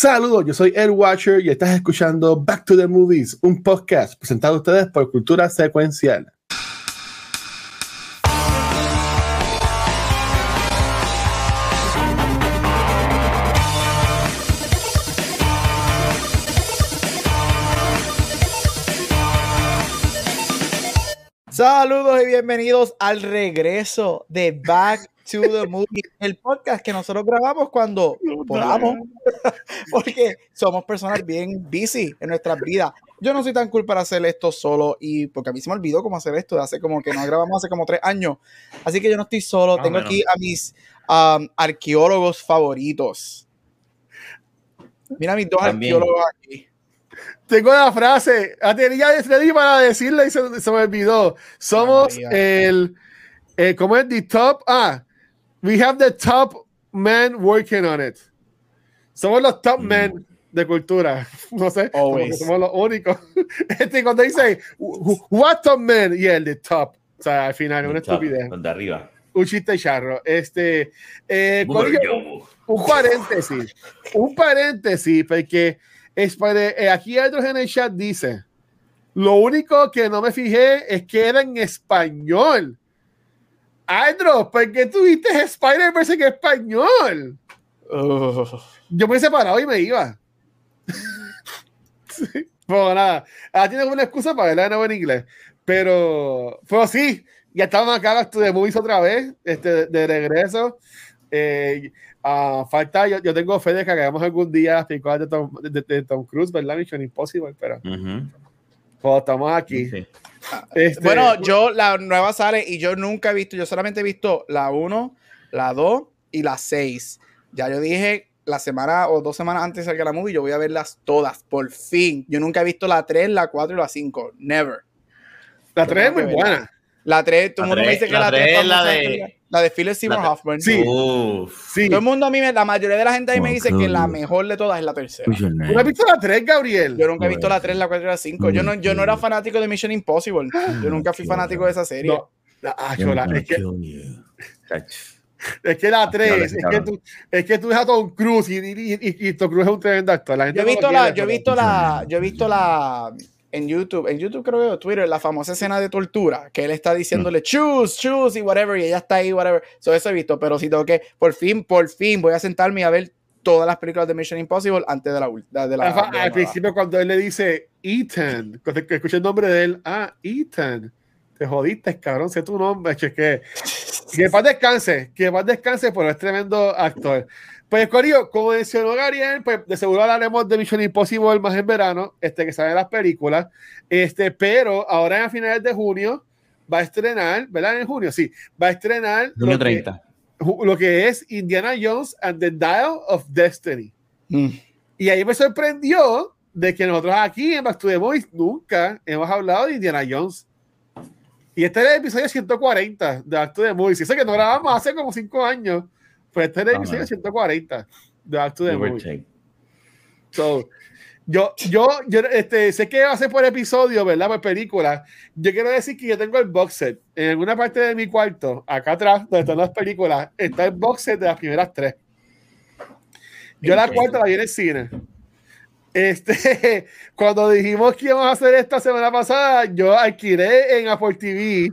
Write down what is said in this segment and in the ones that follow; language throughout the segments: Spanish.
Saludos, yo soy Ed Watcher y estás escuchando Back to the Movies, un podcast presentado a ustedes por Cultura Secuencial. Saludos y bienvenidos al regreso de Back to the Movie, el podcast que nosotros grabamos cuando podamos, porque somos personas bien busy en nuestras vidas. Yo no soy tan cool para hacer esto solo y porque a mí se me olvidó cómo hacer esto, de hace como que no grabamos hace como tres años. Así que yo no estoy solo, tengo aquí a mis um, arqueólogos favoritos. Mira mis dos arqueólogos aquí. Tengo la frase, tenía ready para decirle y se, se me olvidó. Somos el, el, ¿cómo es? The top, ah, we have the top men working on it. Somos los top mm. men de cultura. No sé, somos los únicos. Este, cuando dice, what top men? Y yeah, el de top. O sea, al final, una estupidez. De arriba. Un chiste charro. Este, eh, un, paréntesis. Un paréntesis, porque eh, aquí otros en el chat dice, lo único que no me fijé es que era en español. Andro, ¿por qué tuviste Spider-Verse en español? Yo me he separado y me iba. sí. Bueno, nada. Ahora tienes una excusa para verla de nuevo en inglés. Pero, pero sí, ya estamos acá de movies otra vez, este, de, regreso. Eh, uh, falta, yo, yo, tengo fe de que hagamos algún día las películas de Tom, de, de Tom Cruise, ¿verdad? Mission Impossible, pero uh -huh. pues, estamos aquí. Sí. Este, bueno, yo la nueva sale y yo nunca he visto, yo solamente he visto la 1, la 2 y la 6. Ya yo dije la semana o dos semanas antes de salga la movie, yo voy a verlas todas, por fin. Yo nunca he visto la 3, la 4 y la 5. Never. La 3 es muy buena. La 3, todo el mundo me dice que la 3 es la de... La de Philip Seymour Hoffman. Sí. sí. Todo el mundo a mí, la mayoría de la gente a mí me dice que la mejor de todas es la tercera. ¿Tú no has visto la 3, Gabriel? Yo nunca he visto la 3, la 4 y la 5. Yo no, yo no era fanático de Mission Impossible. Yo nunca fui fanático de esa serie. No. Ah, chola, es que... Es que la 3, es que tú, es que tú ves a Tom Cruise y, y, y, y Tom Cruise es un tremendo actor. La yo he visto la, yo he visto la, yo he visto la, en YouTube, en YouTube creo que Twitter, la famosa escena de tortura, que él está diciéndole choose, choose y whatever, y ella está ahí, whatever. So, eso he visto, pero si tengo que, por fin, por fin, voy a sentarme a ver todas las películas de Mission Impossible antes de la de la, Ajá, de la Al principio, cuando él le dice Ethan, cuando escucha el nombre de él, ah, Ethan, te jodiste, cabrón, sé tu nombre, que, que, que paz descanse, que paz descanse, pero es tremendo actor. Pues, Corio, como mencionó Gabriel, pues de seguro hablaremos de Mission Impossible más en verano, este, que sale las películas. Este, pero ahora a finales de junio va a estrenar, ¿verdad? En junio, sí, va a estrenar. Junio lo 30. Que, lo que es Indiana Jones and the Dial of Destiny. Mm. Y ahí me sorprendió de que nosotros aquí en Back to the Boys nunca hemos hablado de Indiana Jones. Y este es el episodio 140 de Back to the. Y eso que no grabamos hace como cinco años. Pues este es el episodio 140 de Back to the Movie. So, yo, yo, yo este, sé que va a ser por episodio, ¿verdad? Por película. Yo quiero decir que yo tengo el box set. En alguna parte de mi cuarto, acá atrás, donde están las películas, está el box set de las primeras tres. Yo la cuarta la vi en el cine. Este, cuando dijimos que íbamos a hacer esta semana pasada, yo alquilé en Apple TV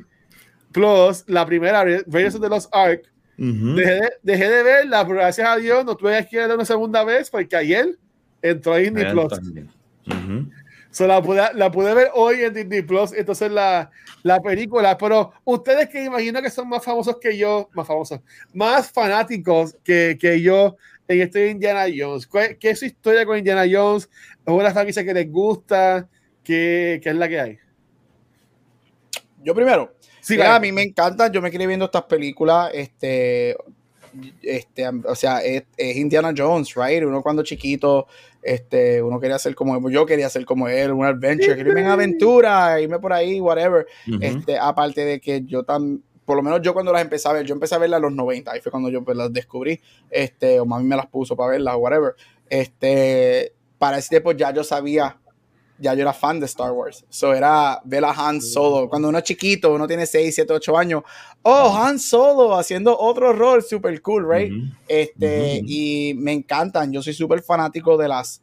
Plus la primera Raiders de los Ark Uh -huh. dejé, de, dejé, de, verla, pero gracias a Dios no tuve que verla una segunda vez porque ayer entró a Disney Plus. Uh -huh. so, la, pude, la pude ver hoy en Disney Plus, entonces la, la película. Pero ustedes que imagino que son más famosos que yo, más famosos, más fanáticos que, que yo en este Indiana Jones. ¿Qué, ¿Qué, es su historia con Indiana Jones? ¿Es una franquicia que les gusta? ¿Qué, ¿Qué es la que hay? Yo primero. Sí, a mí me encantan, yo me quedé viendo estas películas, este, este, o sea, es, es, Indiana Jones, right? Uno cuando chiquito, este, uno quería ser como yo quería ser como él, un adventure, quería irme en aventura, irme por ahí, whatever. Uh -huh. Este, aparte de que yo tan, por lo menos yo cuando las empecé a ver, yo empecé a verlas a los 90, ahí fue cuando yo pues, las descubrí, este, o mami me las puso para verlas, whatever. Este, para ese tiempo ya yo sabía ya yo era fan de Star Wars. So era ver a Han Solo. Cuando uno es chiquito, uno tiene 6, 7, 8 años. Oh, Han Solo haciendo otro rol super cool, right? Este, y me encantan. Yo soy súper fanático de las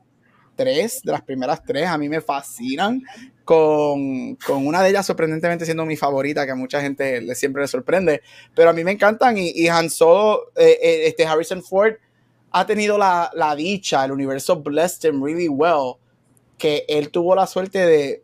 tres, de las primeras tres. A mí me fascinan. Con, con, una de ellas sorprendentemente siendo mi favorita, que a mucha gente le, siempre le sorprende. Pero a mí me encantan. Y, y Han Solo, eh, eh, este Harrison Ford ha tenido la, la dicha, el universo blessed him really well que él tuvo la suerte de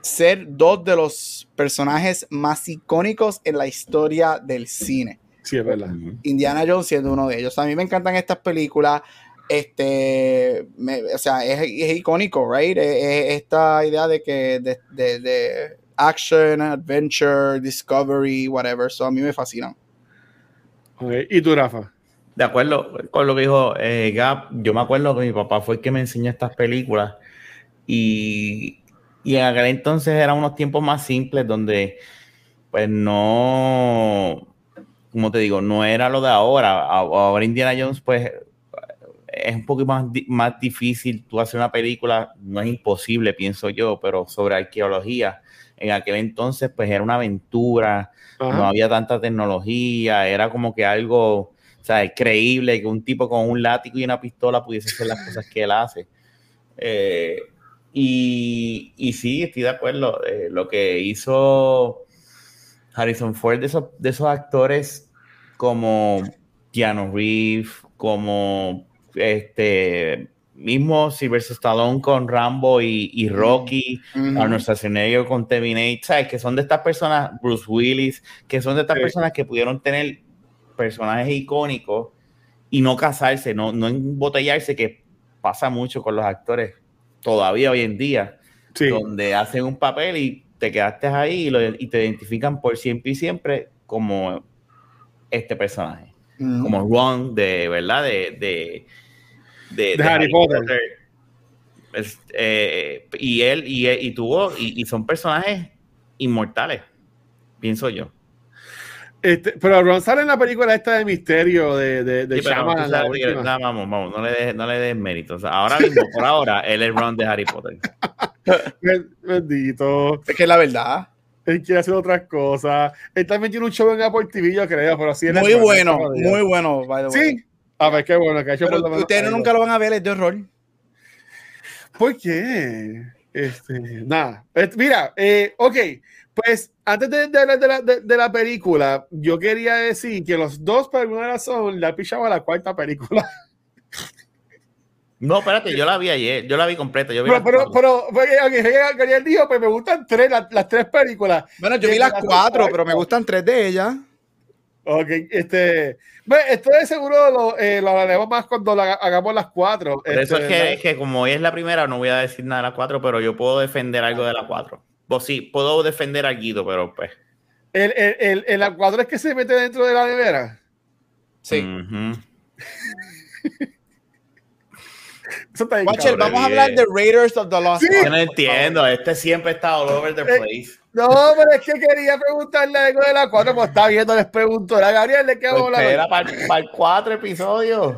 ser dos de los personajes más icónicos en la historia del cine. Sí, es verdad. Indiana Jones siendo uno de ellos. A mí me encantan estas películas. Este, o sea, es, icónico, right? esta idea de que de, de, action, adventure, discovery, whatever. So a mí me fascinan. ¿Y tú, Rafa? De acuerdo con lo que dijo eh, Gap, yo me acuerdo que mi papá fue el que me enseñó estas películas y, en aquel entonces eran unos tiempos más simples donde, pues no, como te digo, no era lo de ahora. Ahora Indiana Jones, pues es un poco más, más difícil tú hacer una película, no es imposible, pienso yo, pero sobre arqueología. En aquel entonces, pues era una aventura, no había tanta tecnología, era como que algo, o sea, creíble que un tipo con un látigo y una pistola pudiese hacer las cosas que él hace. Eh, y, y sí, estoy de acuerdo. Eh, lo que hizo Harrison Ford de esos, de esos actores como Keanu Reeves, como este mismo Sylvester Stallone con Rambo y, Rocky, Arnold Schwarzenegger con Terminator, ¿sabes? Que son de estas personas, Bruce Willis, que son de estas personas que pudieron tener personajes icónicos y no casarse, no, no embotellarse, que pasa mucho con los actores todavía hoy en día, donde hacen un papel y te quedaste ahí y, te identifican por siempre y siempre como este personaje, como Ron de, ¿verdad? De, de, Harry, Potter. Eh, y él, y, y tuvo, y, son personajes inmortales, pienso yo. Este, pero Ron sale en la película esta de misterio de, de, de vamos, vamos, no le des, no le des méritos. ahora mismo, por ahora, él es Ron de Harry Potter. Bendito. Es que es la verdad. Él quiere hacer otras cosas. Él también tiene un show en Apple TV, yo creo, pero así es. Muy bueno, muy bueno. sí. A ver, qué bueno. Que ha hecho ustedes nunca lo van a ver, es de horror. ¿Por qué? Este, nada. Mira, eh, ok. Pues antes de, hablar de la, de, la, película, yo quería decir que los dos, por alguna razón, la pichaba la cuarta película. No, espérate, yo la vi ayer, yo la vi completa. Yo vi pero, pero, pero, porque, dijo, pues me gustan tres, las, tres películas. Bueno, yo vi las cuatro, pero me gustan tres de ellas. Ok, este. Bueno, esto de seguro lo, eh, lo hablaremos más cuando hagamos las cuatro. Por eso es este, que, que, como hoy es la primera, no voy a decir nada de las cuatro, pero yo puedo defender algo de las cuatro. Pues sí, puedo defender a Guido, pero pues. ¿El, el, el, es que se mete dentro de la nevera? Sí. Vamos a hablar de Raiders of the Lost Ark. Yo no entiendo, este siempre está all over the eh, place. no, pero es que quería preguntarle algo de la 4, pues está viendo, les pregunto. A Gabriel le quedó pues Espera para, para el 4 episodio.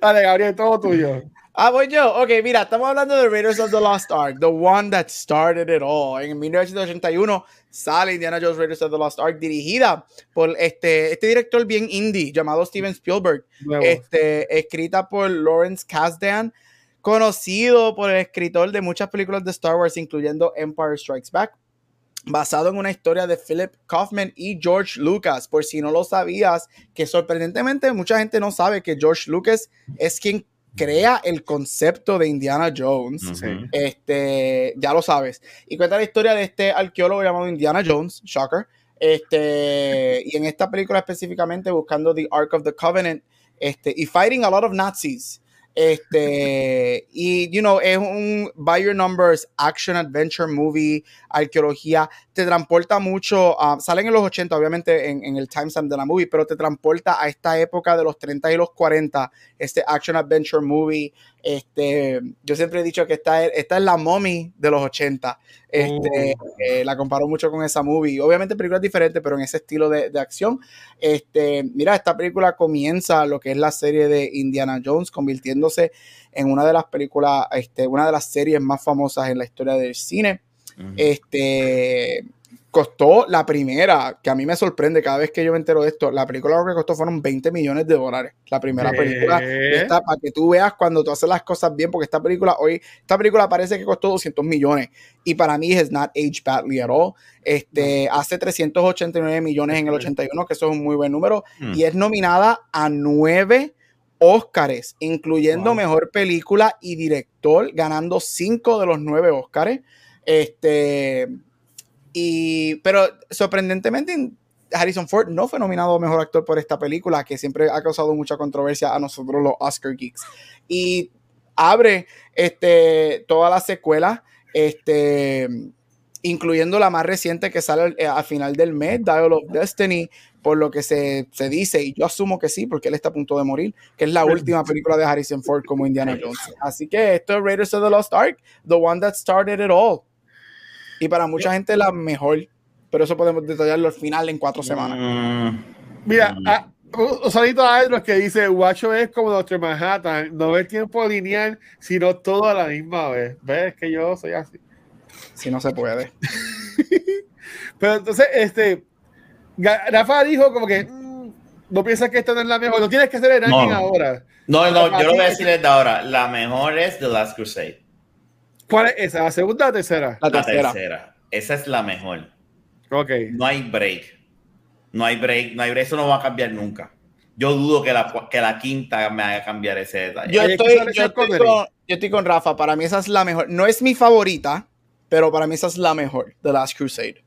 Dale, Gabriel, todo tuyo. Ah, voy yo. Ok, mira, estamos hablando de Raiders of the Lost Ark, the one that started it all. En 1981 sale Indiana Jones Raiders of the Lost Ark, dirigida por este, este director bien indie llamado Steven Spielberg, este, escrita por Lawrence Kasdan, conocido por el escritor de muchas películas de Star Wars, incluyendo Empire Strikes Back basado en una historia de Philip Kaufman y George Lucas. Por si no lo sabías, que sorprendentemente mucha gente no sabe que George Lucas es quien crea el concepto de Indiana Jones. Este, ya lo sabes. Y cuenta la historia de este arqueólogo llamado Indiana Jones, shocker. Este, y en esta película específicamente buscando The Ark of the Covenant, este, y fighting a lot of Nazis. Este, y, you know, es un by your numbers action adventure movie, arqueología, te transporta mucho, salen en los 80, obviamente, en, en el timestamp de la movie, pero te transporta a esta época de los 30 y los 40, este action adventure movie. Este, yo siempre he dicho que esta, esta es la mommy de los 80. Este, oh. eh, la comparo mucho con esa movie. Obviamente, películas diferentes, pero en ese estilo de, de acción. Este, mira, esta película comienza lo que es la serie de Indiana Jones, convirtiéndose en una de las películas, este, una de las series más famosas en la historia del cine. Este costó la primera, que a mí me sorprende cada vez que yo me entero de esto, la película lo que costó fueron 20 millones de dólares. La primera película, esta, para que tú veas cuando tú haces las cosas bien, porque esta película hoy, esta película parece que costó 200 millones y para mí es not age badly at all. Este, hace 389 millones en el 81, que eso es un muy buen número, hmm. y es nominada a nueve Óscares, incluyendo mejor película y director, ganando cinco de los nueve Óscares. Este, y, pero sorprendentemente, Harrison Ford no fue nominado mejor actor por esta película, que siempre ha causado mucha controversia a nosotros los Oscar Geeks. Y abre este, todas las secuelas, este, incluyendo la más reciente que sale eh, al, final del mes, Dial of Destiny, por lo que se, se, dice, y yo asumo que sí, porque él está a punto de morir, que es la última película de Harrison Ford como Indiana Jones. Así que esto es Raiders of the Lost Ark, the one that started it all. Y para mucha gente la mejor. Pero eso podemos detallarlo al final en cuatro semanas. Mm. Mira, mm. a, un salito a los que dice, Guacho es como Doctor Manhattan, no ve tiempo lineal, sino todo a la misma vez. ¿Ves que yo soy así? Si no se puede. Pero entonces, este, Rafa dijo como que mm, no piensas que esta no es la mejor, no tienes que hacer el ranking ahora. No, no, yo lo voy a decir desde ahora. La mejor es The Last Crusade. ¿Cuál es esa? ¿La segunda o la tercera? La tercera. Esa es la mejor. Ok. No hay break. No hay break. No hay break. Eso no va a cambiar nunca. Yo dudo que la, que la quinta me haga cambiar ese detalle. Yo estoy, yo, estoy con, yo estoy con Rafa. Para mí esa es la mejor. No es mi favorita, pero para mí esa es la mejor. The Last Crusade.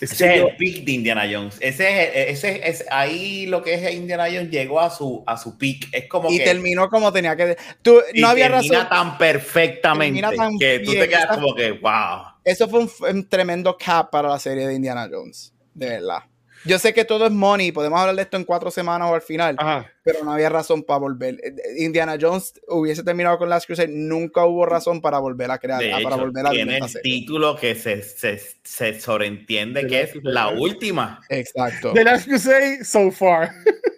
Ese es el peak de Indiana Jones. Ese es, ese es, ahí lo que es Indiana Jones llegó a su, a su peak. Es como y terminó como tenía que. Tú, no había termina tan perfectamente que tú te quedas como que, wow. Eso fue un, tremendo cap para la serie de Indiana Jones. De verdad. Yo sé que todo es money, podemos hablar de esto en cuatro semanas o al final, pero no había razón para volver. Eh, eh, Indiana Jones hubiese terminado con Last Crusade, nunca hubo razón para volver a crear, para volver a tiene el título que se, se, se sobreentiende que es la última. Exacto. The Last Crusade so far.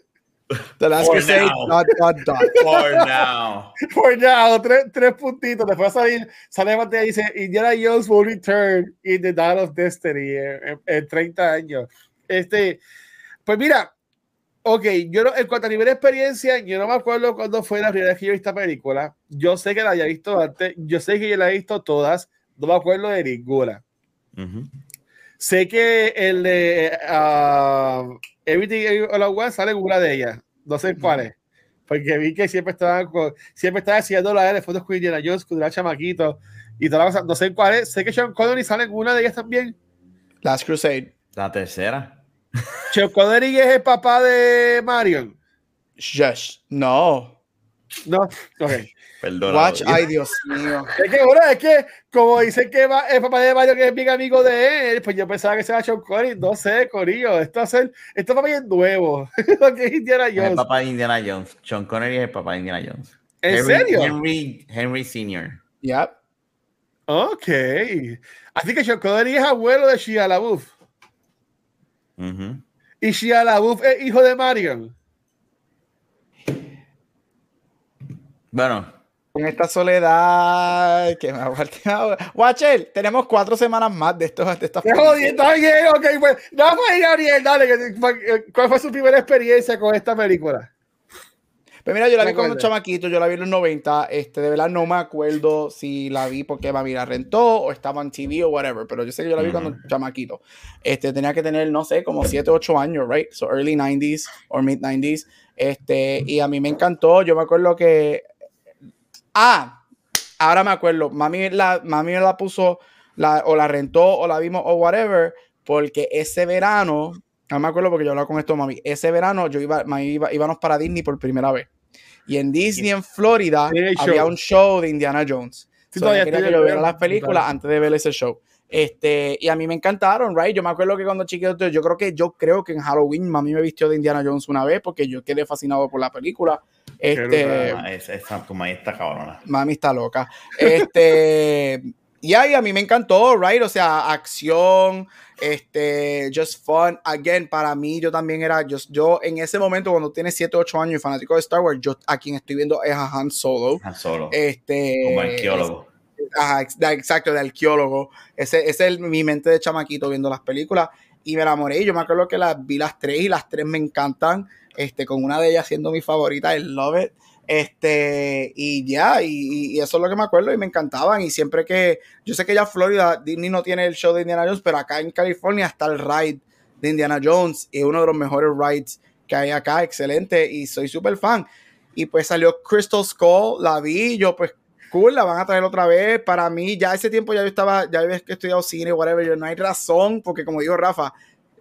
The Last Crusade, dot, dot, dot. For now. For now, tres, tres puntitos. Después salir, sale la y dice Indiana Jones will return in the Dawn of Destiny en, en 30 años. Este, pues mira, ok, yo no, en cuanto a nivel de experiencia, yo no me acuerdo cuándo fue la primera vez que yo vi esta película. Yo sé que la había visto antes, yo sé que yo la he visto todas, no me acuerdo de ninguna. Sé que el de uh, Everything All At Once sale en una de ellas, no sé cuál es. Porque vi que siempre estaba, siempre estaba haciendo la de fotos con Indiana Jones, con el chamaquito y toda la cosa. No sé cuál es. Sé que Sean Connery sale en una de ellas también. Last Crusade. La tercera. Chuck Connery es el papá de Marion. Yes. No. No, ok. Perdón. Watch, ay Dios mío. Es que, bueno, es que, como dicen que va, el papá de Marion es bien amigo de él, pues yo pensaba que se era Chuck Connery. No sé, Corillo. Esto, es el, esto es bien nuevo. Lo que es Indiana Jones. El papá de Indiana Jones. Sean Connery es el papá de Indiana Jones. ¿En serio? Henry, Henry Sr. Yep. Ok. Así que Sean Connery es abuelo de Shia LaBeouf. ¿Y Shia LaBeouf es hijo de Marion? Bueno. En esta soledad que me ha Watcher, tenemos cuatro semanas más de estos. De estas está bien, ok, pues. Dame ahí, Ariel, dale. ¿Cuál fue su primera experiencia con esta película? Pero pues mira, yo la vi con un chamaquito, yo la vi en los 90. Este, de verdad no me acuerdo si la vi porque mami la rentó o estaba en TV o whatever. Pero yo sé que yo la vi cuando un chamaquito. Este, tenía que tener, no sé, como 7, 8 años, right? So early 90s o mid 90s. Este, y a mí me encantó. Yo me acuerdo que. Ah, ahora me acuerdo. Mami la, mami la puso la, o la rentó o la vimos o whatever. Porque ese verano, no me acuerdo porque yo hablaba con esto, mami. Ese verano yo iba, iba, íbamos para Disney por primera vez. Y en Disney, en Florida, había un show de Indiana Jones. Sí, so, quería que yo viera las películas antes de ver ese show. Este, y a mí me encantaron, right? Yo me acuerdo que cuando chiquito, yo creo que yo creo que en Halloween mami me vistió de Indiana Jones una vez porque yo quedé fascinado por la película. Este, esa, como ahí está cabrona. Mami está loca. Este, y ahí a mí me encantó, right? O sea, acción, este, just fun. Again, para mí, yo también era, yo, yo en ese momento, cuando tienes 7, 8 años y fanático de Star Wars, yo a quien estoy viendo es a Han Solo. Han Solo. Este, Como arqueólogo. Ajá, exacto, de arqueólogo. Ese, ese es mi mente de chamaquito viendo las películas y me enamoré. Yo me acuerdo que las vi las tres y las tres me encantan. Este, con una de ellas siendo mi favorita, el Love It. Este, y ya, y, eso es lo que me acuerdo y me encantaban. Y siempre que, yo sé que ya Florida, Disney no tiene el show de Indiana Jones, pero acá en California está el ride de Indiana Jones y uno de los mejores rides que hay acá, excelente, y soy súper fan. Y pues salió Crystal Skull, la vi, yo pues cool, la van a traer otra vez. Para mí, ya ese tiempo ya yo estaba, ya había estudiado cine, whatever, yo, no hay razón, porque como dijo Rafa,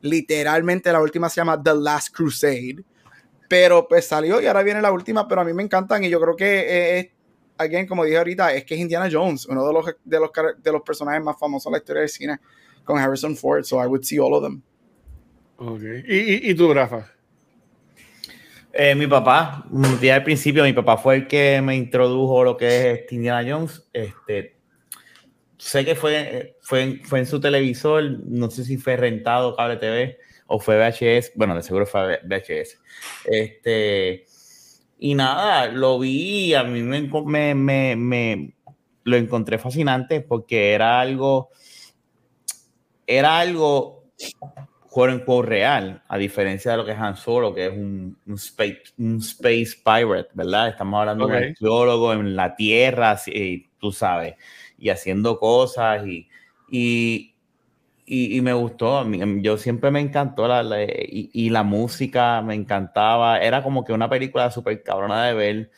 literalmente la última se llama The Last Crusade pero pues salió y ahora viene la última, pero a mí me encantan y yo creo que es, alguien, como dije ahorita, es que es Indiana Jones, uno de los, de los, de los personajes más famosos de la historia del cine, con Harrison Ford, so I would see all of them. Okay. ¿Y, y, tú, Rafa? Eh, mi papá, un día al principio, mi papá fue el que me introdujo lo que es este Indiana Jones. Este, sé que fue, fue, fue en su televisor, no sé si fue rentado cable TV o fue VHS, bueno, de seguro fue VHS. Este, y nada, lo vi, a mí me, me, me, lo encontré fascinante porque era algo, era algo juego en real, a diferencia de lo que es Han Solo, que es un, un, space, un space pirate, ¿verdad? Estamos hablando de un arqueólogo en la Tierra, y, tú sabes, y haciendo cosas y, y y, me gustó, yo siempre me encantó la, y, la música me encantaba, era como que una película súper cabrona de ver.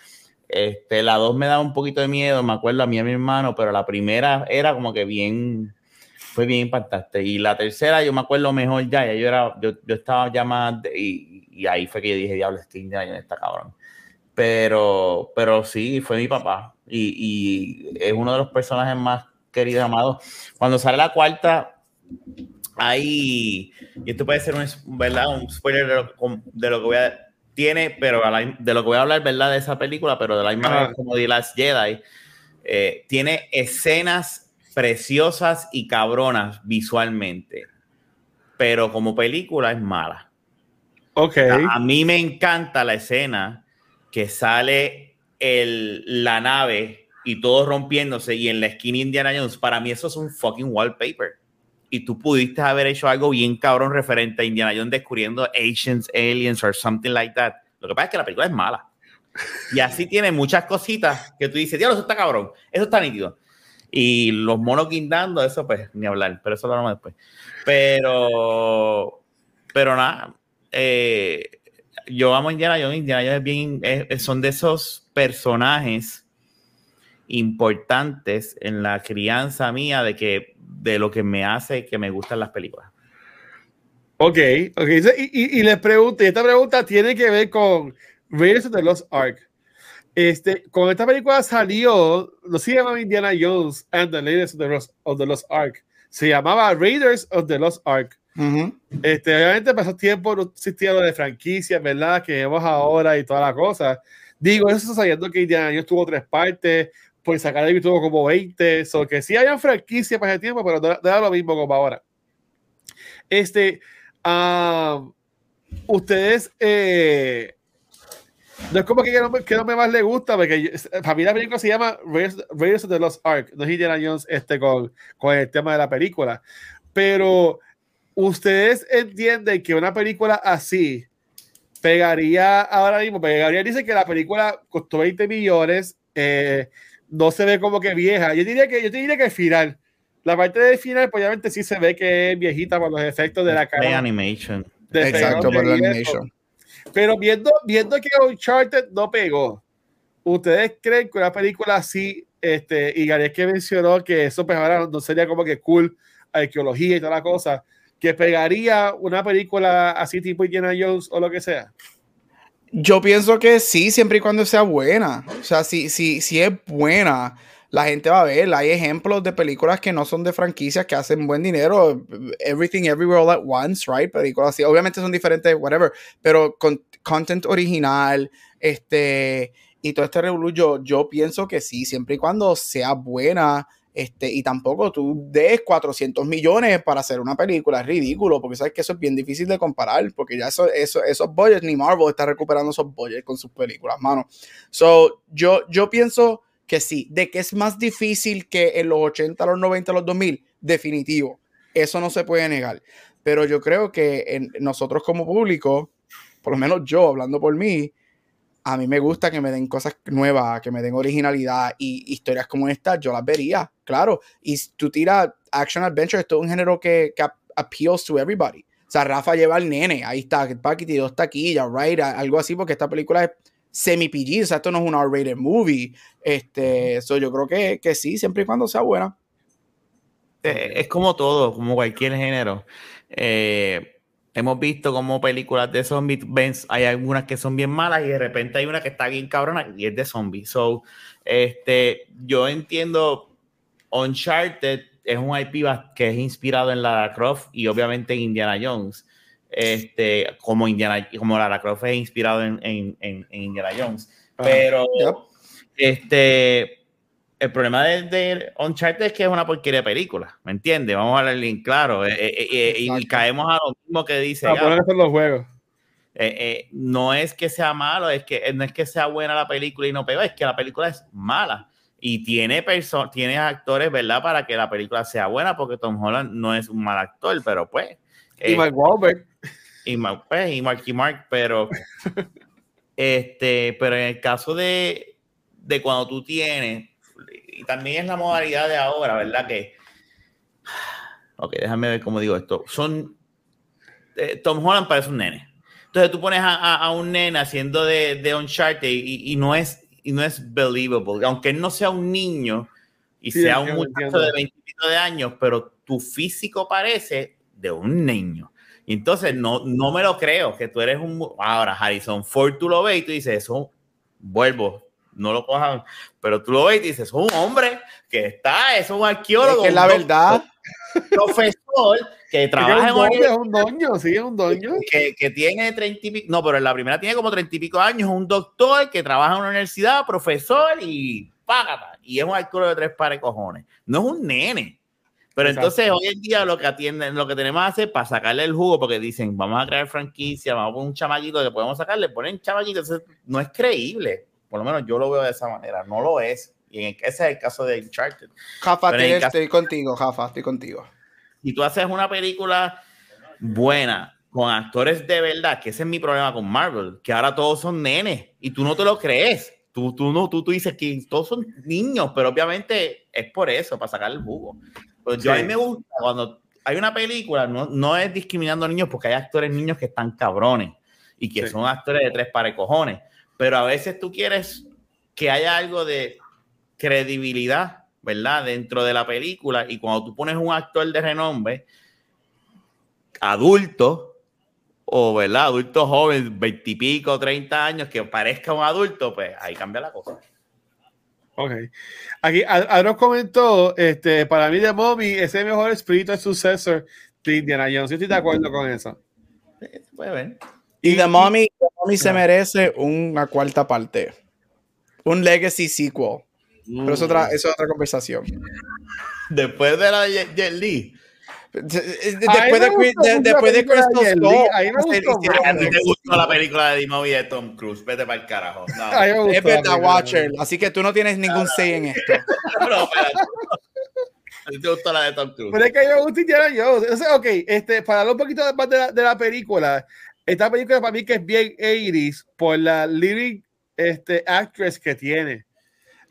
Este, la dos me daba un poquito de miedo, me acuerdo a mí y a mi hermano, pero la primera era como que bien, fue bien impactante. Y la tercera yo me acuerdo mejor ya, ya yo, era, yo, yo estaba ya más, y, y, ahí fue que yo dije, diablo, este Indiana está cabrón. Pero, pero sí, fue mi papá. Y, y es uno de los personajes más queridos, amados. Cuando sale la cuarta, hay, y esto puede ser un, ¿verdad? un spoiler de lo, que voy a, tiene, pero de lo que voy a hablar, ¿verdad? De esa película, pero de la misma manera como de las Jedi, eh, tiene escenas preciosas y cabronas visualmente, pero como película es mala. Ok. A, mí me encanta la escena que sale el, la nave y todo rompiéndose y en la esquina Indiana Jones, para mí eso es un fucking wallpaper y tú pudiste haber hecho algo bien cabrón referente a Indiana Jones descubriendo Asians, aliens or something like that. Lo que pasa es que la película es mala. Y así tiene muchas cositas que tú dices, diablo, eso está cabrón, eso está nítido. Y los monos guindando, eso pues ni hablar, pero eso lo hablamos después. Pero, pero nada, eh, yo amo a Indiana Jones, Indiana Jones es bien, son de esos personajes importantes en la crianza mía de que de lo que me hace que me gustan las películas. Ok, ok. Y, y, les pregunto, y esta pregunta tiene que ver con Raiders of the Lost Ark. Este, con esta película salió, no se llamaba Indiana Jones and the Raiders of the, Lost, of the Lost Ark, se llamaba Raiders of the Lost Ark. este, obviamente pasó tiempo, no existía lo de franquicias, ¿verdad? Que vemos ahora y toda la cosa. Digo, eso sabiendo que Indiana Jones tuvo tres partes, pues de tuvo como 20, so que sí había franquicia para ese tiempo, pero no, era lo mismo como ahora. Este, uh, ustedes, eh, no es como que, no, que no me más le gusta, porque para mí la película se llama Raiders of the Lost Ark, no es Indiana Jones este, con, con el tema de la película, pero ustedes entienden que una película así pegaría ahora mismo, pegaría, dice que la película costó 20 millones, eh, no se ve como que vieja. Yo diría que, yo diría que el final. La parte del final, pues obviamente sí se ve que es viejita por los efectos de la cara. De animation. Exacto, por la animation. Pero viendo, viendo que Uncharted no pegó, ¿ustedes creen que una película así, este, y Gary que mencionó que eso pues ahora no sería como que cool, arqueología y toda la cosa, que pegaría una película así tipo Indiana Jones o lo que sea? Yo pienso que sí, siempre y cuando sea buena. O sea, si, si, si es buena, la gente va a verla. Hay ejemplos de películas que no son de franquicias que hacen buen dinero. Everything Everywhere All at Once, right? Películas así. Obviamente son diferentes, whatever. Pero con content original, este, y todo este revolución, yo, yo pienso que sí, siempre y cuando sea buena Este, y tampoco tú des 400 millones para hacer una película, es ridículo, porque sabes que eso es bien difícil de comparar, porque ya eso, eso, esos budgets, ni Marvel está recuperando esos budgets con sus películas, mano. So, yo, yo pienso que sí, de que es más difícil que en los 80, los 90, los 2000, definitivo, eso no se puede negar. Pero yo creo que en, nosotros como público, por lo menos yo, hablando por mí, a mí me gusta que me den cosas nuevas, que me den originalidad y historias como esta, yo las vería, claro. Y tú tiras Action Adventure, es un género que, que appeals to everybody. O sea, Rafa lleva al nene, ahí está, Paquiti, dos taquillas, right, algo así, porque esta película es semi-PG, o sea, esto no es un R-rated movie. Este, so yo creo que, que sí, siempre y cuando sea buena. Eh, es como todo, como cualquier género. Eh, hemos visto como películas de zombies, hay algunas que son bien malas y de repente hay una que está bien cabrona y es de zombies. So, este, yo entiendo Uncharted es un IP que es inspirado en Lara Croft y obviamente en Indiana Jones. Este, como Indiana, como Lara Croft es inspirado en, en, Indiana Jones. Pero, este, el problema de, de, Uncharted es que es una porquería de película, ¿me entiendes? Vamos a hablar bien claro. Eh, eh, eh, y caemos a lo mismo que dice. los juegos. no es que sea malo, es que no es que sea buena la película y no pega, es que la película es mala. Y tiene, tiene actores, ¿verdad? Para que la película sea buena, porque Tom Holland no es un mal actor, pero pues. Y Mark Wahlberg. Y, pues, y Marky Mark, pero. este, pero en el caso de, de cuando tú tienes y también es la modalidad de ahora, ¿verdad? Que. Ok, déjame ver cómo digo esto. Son. Eh, Tom Holland parece un nene. Entonces tú pones a, a, un nene haciendo de, de Uncharted y, y, no es, y no es believable. Aunque él no sea un niño y sea un muchacho de 20 de años, pero tu físico parece de un niño. Y entonces no, no me lo creo que tú eres un. Ahora, Harrison Ford, tú lo ves y tú dices, eso vuelvo, no lo cojan, pero tú lo ves y dices, es un hombre que está, es un arqueólogo. Es que la verdad. Profesor que trabaja en Es un doño, sí, es un doño. Que, que tiene treinta y pico, no, pero en la primera tiene como treinta y pico años, un doctor que trabaja en una universidad, profesor y págata. Y es un arqueólogo de tres pares cojones. No es un nene. Pero entonces hoy en día lo que atienden, lo que tenemos que hacer para sacarle el jugo, porque dicen, vamos a crear franquicia, vamos a poner un chamaquito que podemos sacarle, ponen chamaquito, no es creíble. Por lo menos yo lo veo de esa manera. No lo es. Y ese es el caso de Uncharted. Jafa, estoy, contigo, Jafa, estoy contigo. Si tú haces una película buena, con actores de verdad, que ese es mi problema con Marvel, que ahora todos son nenes y tú no te lo crees. Tú, tú, no, tú, tú dices que todos son niños, pero obviamente es por eso, para sacar el jugo. Pues yo a mí me gusta cuando hay una película, no, no es discriminando a niños porque hay actores niños que están cabrones y que son actores de tres pares cojones pero a veces tú quieres que haya algo de credibilidad, ¿verdad? Dentro de la película y cuando tú pones un actor de renombre, adulto, o ¿verdad? Adulto joven, veintipico, treinta años, que parezca un adulto, pues ahí cambia la cosa. Ok. Aquí Adro comentó, este, para mí de Mommy es el mejor espíritu de sucesor de Indiana Jones. Yo estoy de acuerdo con eso. puede ver. Y The Mommy, se merece una cuarta parte. Un Legacy sequel. Pero es otra, es otra conversación. Después de la Jet Li. Después de, después de Crystal Skull. A ti te gustó la película de D-Movie de Tom Cruise. Vete para el carajo. es verdad, Watcher. Así que tú no tienes ningún say en esto. no, A ti te gustó la de Tom Cruise. Pero es que a mí me gusta Indiana Jones. ok, este, para hablar un poquito más de la, de la película, esta película para mí que es bien 80 por la living este, actress que tiene.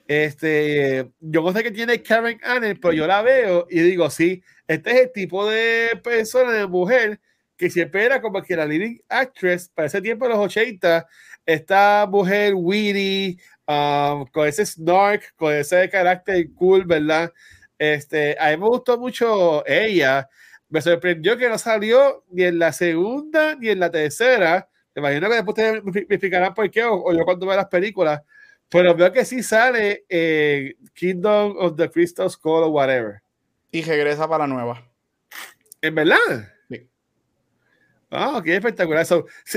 Este, yo no sé que tiene Karen Anner, pero yo la veo y digo, sí, este es el tipo de persona, de mujer, que siempre era como que la living actress para ese tiempo de los 80, esta mujer witty, um, con ese snark, con ese carácter cool, ¿verdad? Este, a mí me gustó mucho ella me sorprendió que no salió ni en la segunda ni en la tercera. Me imagino que después ustedes me explicarán por qué o, yo cuando veo las películas. Pero veo que sí sale Kingdom of the Crystal Skull o whatever. Y regresa para la nueva. ¿En verdad? Sí. Ah, qué espectacular.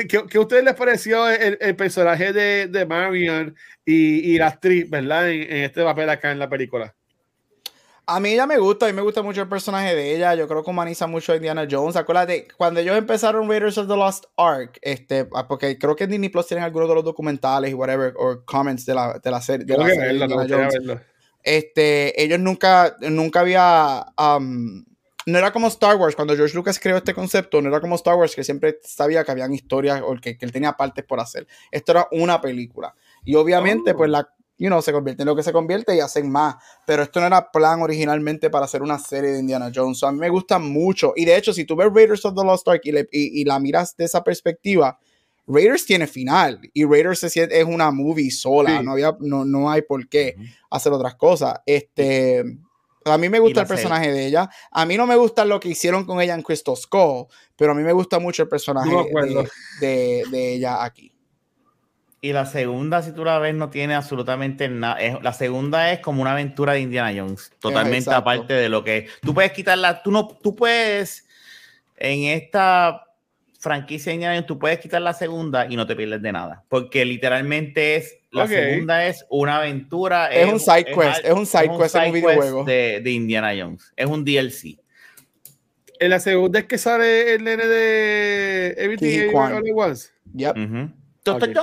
¿qué, a ustedes les pareció el, personaje de, de Marion y, y, la actriz, verdad, en, en este papel acá en la película? A mí ella me gusta, a mí me gusta mucho el personaje de ella. Yo creo que humaniza mucho a Indiana Jones. Acuérdate, cuando ellos empezaron Raiders of the Lost Ark, este, ah, porque creo que Disney Plus tienen algunos de los documentales y whatever, o comments de la, de la, serie, de la serie Indiana Jones. Este, ellos nunca, nunca había. Um, no era como Star Wars, cuando George Lucas creó este concepto, no era como Star Wars, que siempre sabía que habían historias o que, que él tenía partes por hacer. Esto era una película. Y obviamente, pues oh. la you know, se convierte en lo que se convierte y hacen más. Pero esto no era plan originalmente para hacer una serie de Indiana Jones. a mí me gusta mucho. Y de hecho, si tú ves Raiders of the Lost Ark y, y, la miras de esa perspectiva, Raiders tiene final y Raiders es una movie sola. No, había, no, no hay por qué hacer otras cosas. Este. A mí me gusta el personaje de ella. A mí no me gusta lo que hicieron con ella en Crystal Skull, pero a mí me gusta mucho el personaje de, de ella aquí. Y la segunda, si tú la ves, no tiene absolutamente nada. La segunda es como una aventura de Indiana Jones, totalmente aparte de lo que Tú puedes quitarla, tú no, tú puedes, en esta franquicia de Indiana Jones, tú puedes quitar la segunda y no te pierdes de nada. Porque literalmente es, la segunda es una aventura. Es, un side quest, es, un side quest en un videojuego. De, de, Indiana Jones, es un DLC. En la segunda es que sale el nene de Everything All At Once. Yep. Doctor Jones, Doctor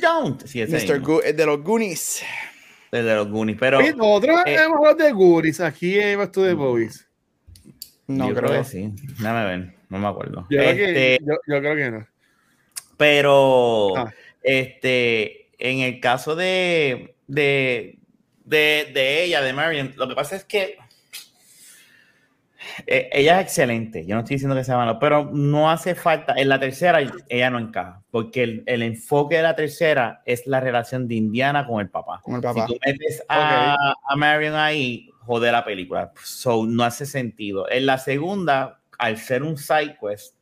Jones. Sí, Mr. Go de los Goonies. De los Goonies, pero. nosotros eh, hemos hablado de Goonies aquí en Back to the Movies. No yo creo. que sí. Déjame ver, no me acuerdo. Yo, creo, que, este, yo, creo que no. Pero, ah. este, en el caso de, de, de, de ella, de Marion, lo que pasa es que eh, ella es excelente, yo no estoy diciendo que sea malo, pero no hace falta, en la tercera ella no encaja, porque el, enfoque de la tercera es la relación de Indiana con el papá. Con el papá. Si tú metes a, a Marion ahí, jode la película, so, no hace sentido. En la segunda, al ser un side quest,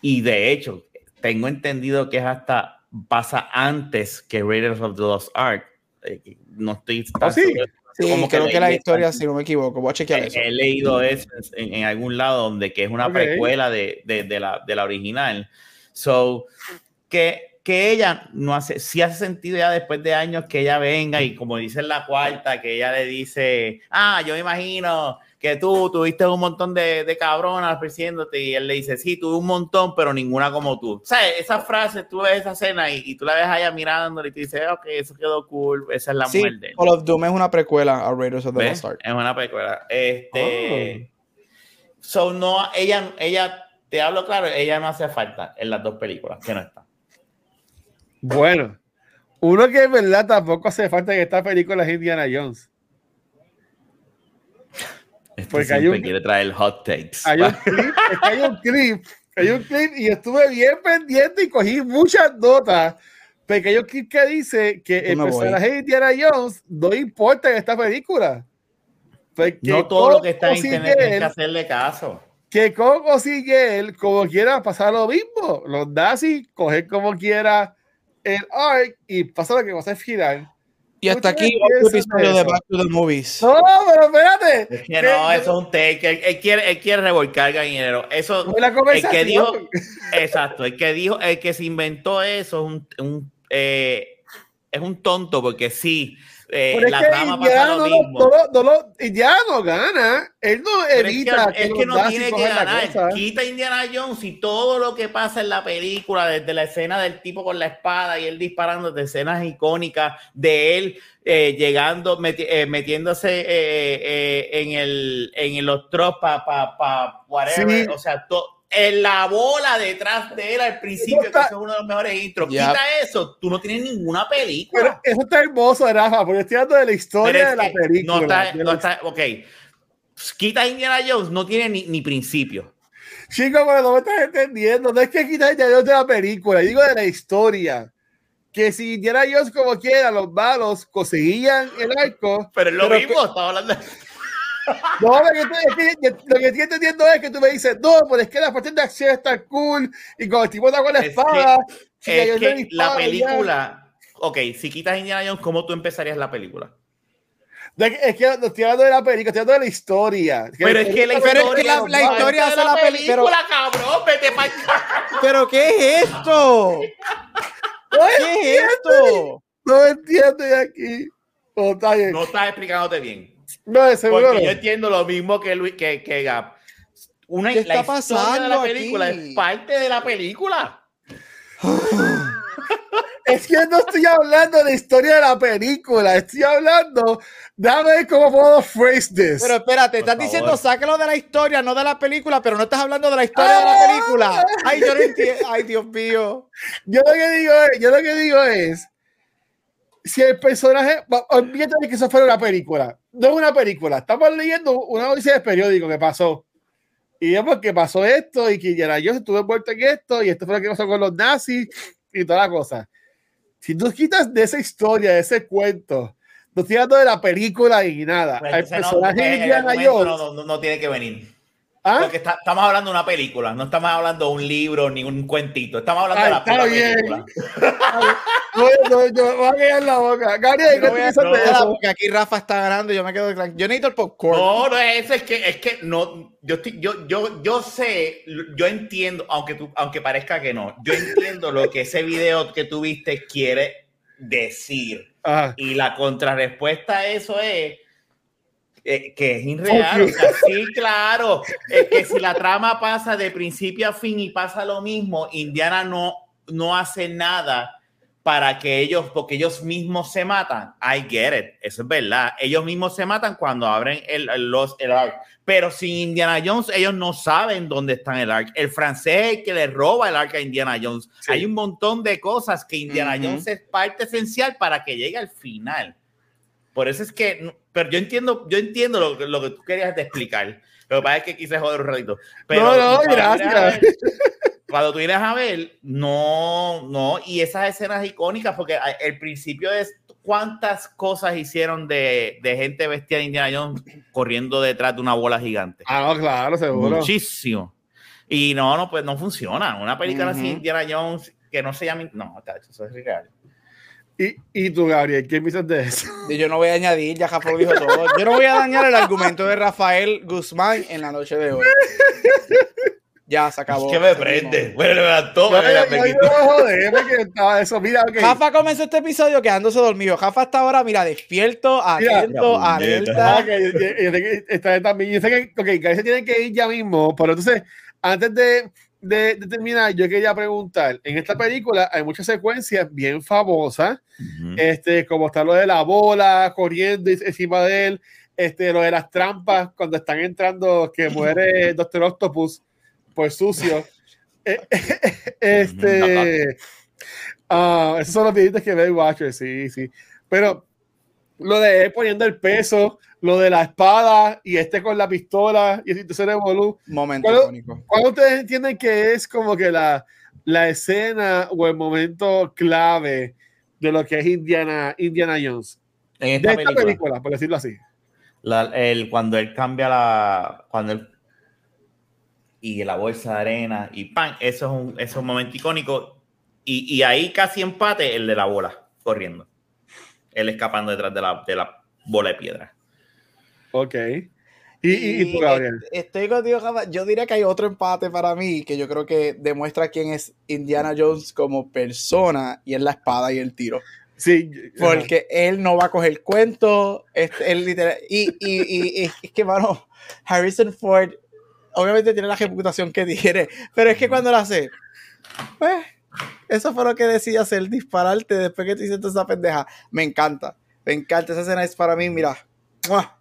y de hecho, tengo entendido que es hasta pasa antes que Raiders of the Lost Ark, eh, no estoy ¿Oh, sí? Sí, como creo que, la historia, si no me equivoco, voy a chequear eso. He leído eso en, algún lado donde que es una precuela de, de, de, la, de la original. So, que, que ella no hace, sí hace sentido ya después de años que ella venga y como dice en la cuarta, que ella le dice, ah, yo me imagino que tú tuviste un montón de, de cabronas persiguiéndote y él le dice, sí, tuve un montón, pero ninguna como tú. O sea, esa frase, tú ves esa escena y, y tú la ves allá mirándole y te dices, ok, eso quedó cool, esa es la sí, muerte. Call of Doom es una precuela a Raiders of the Lost Ark. Es una precuela. Este, oh. So, no, ella, ella, te hablo claro, ella no hace falta en las dos películas, que no está. Bueno, uno que es verdad tampoco hace falta en esta película es Indiana Jones. Este Porque hay un, quiere traer hot takes. Hay un clip, hay un clip, hay un clip y estuve bien pendiente y cogí muchas notas. Porque hay un clip que dice que el personaje de Indiana Jones no importa en esta película. no todo lo que está en internet hay que hacerle caso. Que Coco sigue él como quiera pasar lo mismo. Los nazis coger como quiera el arc y pasa lo que va a ser final. Y hasta aquí otro episodio de Back to the Movies. No, pero espérate. Es que no, eso es un take. Él, quiere, él quiere revolcar gallinero. Eso. el que dijo, exacto. El que dijo, el que se inventó eso es un, un eh, es un tonto porque sí eh, la trama pasa lo mismo. No, no, ya no gana. Él no evita. Es que, no tiene que ganar. Quita Indiana Jones y todo lo que pasa en la película, desde la escena del tipo con la espada y él disparando, de escenas icónicas de él eh, llegando, eh, metiéndose en, el, en los tropas para pa, whatever. O sea, todo en la bola detrás de él al principio, que es uno de los mejores intros. Quita eso, tú no tienes ninguna película. eso está hermoso, Rafa, porque estoy hablando de la historia de la película. No está, no está, ok. Quita Indiana Jones, no tiene ni, ni principio. Chico, pero no me estás entendiendo. No es que quita Indiana Jones de la película, digo de la historia. Que si Indiana Jones, como quiera, los malos conseguían el arco. Pero es lo mismo, estaba hablando de. No, lo que, lo que estoy entendiendo es que tú me dices, no, pero es que la parte de acción está cool y con el tipo de con la espada. Es que, la película, ok, si quitas Indiana Jones, ¿cómo tú empezarías la película? es que no estoy hablando de la película, estoy hablando de la historia. Pero es que la historia, es que la, la historia hace la, la película, cabrón, vete para Pero ¿qué es esto? ¿Qué es esto? No entiendo de aquí. Oh, está bien. No estás explicándote bien. No, de seguro. Porque yo entiendo lo mismo que, Luis, que, que Gap. Una, ¿Qué la está historia de pasando la película aquí? es parte de la película. Es que no estoy hablando de la historia de la película, estoy hablando, dame ver cómo puedo phrase this. Pero espérate, estás diciendo sácalo de la historia, no de la película, pero no estás hablando de la historia de la Ah. película. Ay, yo no entiendo. Ay, Dios mío. yo lo que digo es, yo lo que digo es, si el personaje, olvídate de que eso fuera una película, no es una película, estamos leyendo una noticia de periódico que pasó. Y vemos que pasó esto y que Jones estuvo envuelto en esto y esto fue lo que pasó con los nazis y toda la cosa. Si tú quitas de esa historia, de ese cuento, no estoy hablando de la película y nada, Pues no, personaje pues de Indiana Jones, no, no- no tiene que venir. ¿Ah? Porque está- estamos hablando de una película, no estamos hablando de un libro ni un cuentito. Estamos hablando Ay, de la está pura bien. película. No, no, yo voy a callar la boca. Gabriel, Yo ¿qué no voy a piensas de eso? porque aquí Rafa está ganando y yo me quedo tranquilo. Yo necesito el popcorn. No, no es eso, es que, es que no, yo, estoy, yo, yo, yo sé, yo entiendo, aunque, tú, aunque parezca que no, yo entiendo lo que ese video que tú viste quiere decir. Ajá. Y la contrarrespuesta a eso es eh, que es irreal. Ok. O sea, sí, claro. Es que si la trama pasa de principio a fin y pasa lo mismo, Indiana no, no hace nada para que ellos, porque ellos mismos se matan. I get it. Eso es verdad. Ellos mismos se matan cuando abren el, el- los, el arc. Pero sin Indiana Jones, ellos no saben dónde está el arc. El francés es el que le roba el arc a Indiana Jones. Sí. Hay un montón de cosas que Indiana Ujú. Jones es parte esencial para que llegue al final. Por eso es que, pero yo entiendo, yo entiendo lo, que- lo que tú querías de explicar. Lo que pasa es que quise joder un ratito. Pero No, no, gracias. ver- Cuando tú vienes a ver, no, no, y esas escenas icónicas, porque el principio es cuántas cosas hicieron de, de gente vestida de Indiana Jones corriendo detrás de una bola gigante. Ah, no, claro, seguro. Muchísimo. Y no, no, pues no funciona. Una película así, Ujú. Indiana Jones, que no se llame. No, eso es real. Y, y tú, Gabriel, ¿qué piensas de eso? Y Yo no voy a añadir, ya Rafa lo dijo todo. Yo no voy a dañar el argumento de Rafael Guzmán en la noche de hoy. Ya se acabó. Es que me prende. Bueno, me levantó. Me- me quitó. joder, porque estaba eso. Mira, ok. Rafa comenzó este episodio quedándose dormido. Rafa está ahora, mira, despierto, atento, mira, Ah, alerta. que yo- yo- yo sé que está también. Yo sé que, ok, que se tiene que ir ya mismo, pero entonces, antes de, de, de terminar, yo quería preguntar: en esta película hay muchas secuencias bien famosas, este, como está lo de la bola corriendo encima de él, este, lo de las trampas cuando están entrando, que muere Doctor Octopus por sucio. Eh, este, ah, esos son los videitos que ve Watcher, sí, sí. Pero lo de él poniendo el peso, lo de la espada y este con la pistola y entonces revolú. Momento ¿Cuál- icónico. ¿Cuándo ustedes entienden que es como que la, la escena o el momento clave de lo que es Indiana, Indiana Jones? En De esta esta película, película, por decirlo así. la- el- cuando él cambia la. Cuando él. Y la bolsa de arena y pan, eso es un, eso es un momento icónico. Y, y ahí casi empate el de la bola corriendo. Él escapando detrás de la, de la bola de piedra. Ok. Y, y, y tú, Gabriel. est- Estoy contigo. Yo diría que hay otro empate para mí que yo creo que demuestra quién es Indiana Jones como persona y es la espada y el tiro. Sí. Porque él no va a coger cuento. Este, él literal- y, y, y- y es que, mano, Harrison Ford obviamente tiene la reputación que tiene, pero es que cuando lo hace, pues, eso fue lo que decía hacer, dispararte después que te hiciste esa pendeja. Me encanta, me encanta. Esa escena es para mí, mira, ¡mua!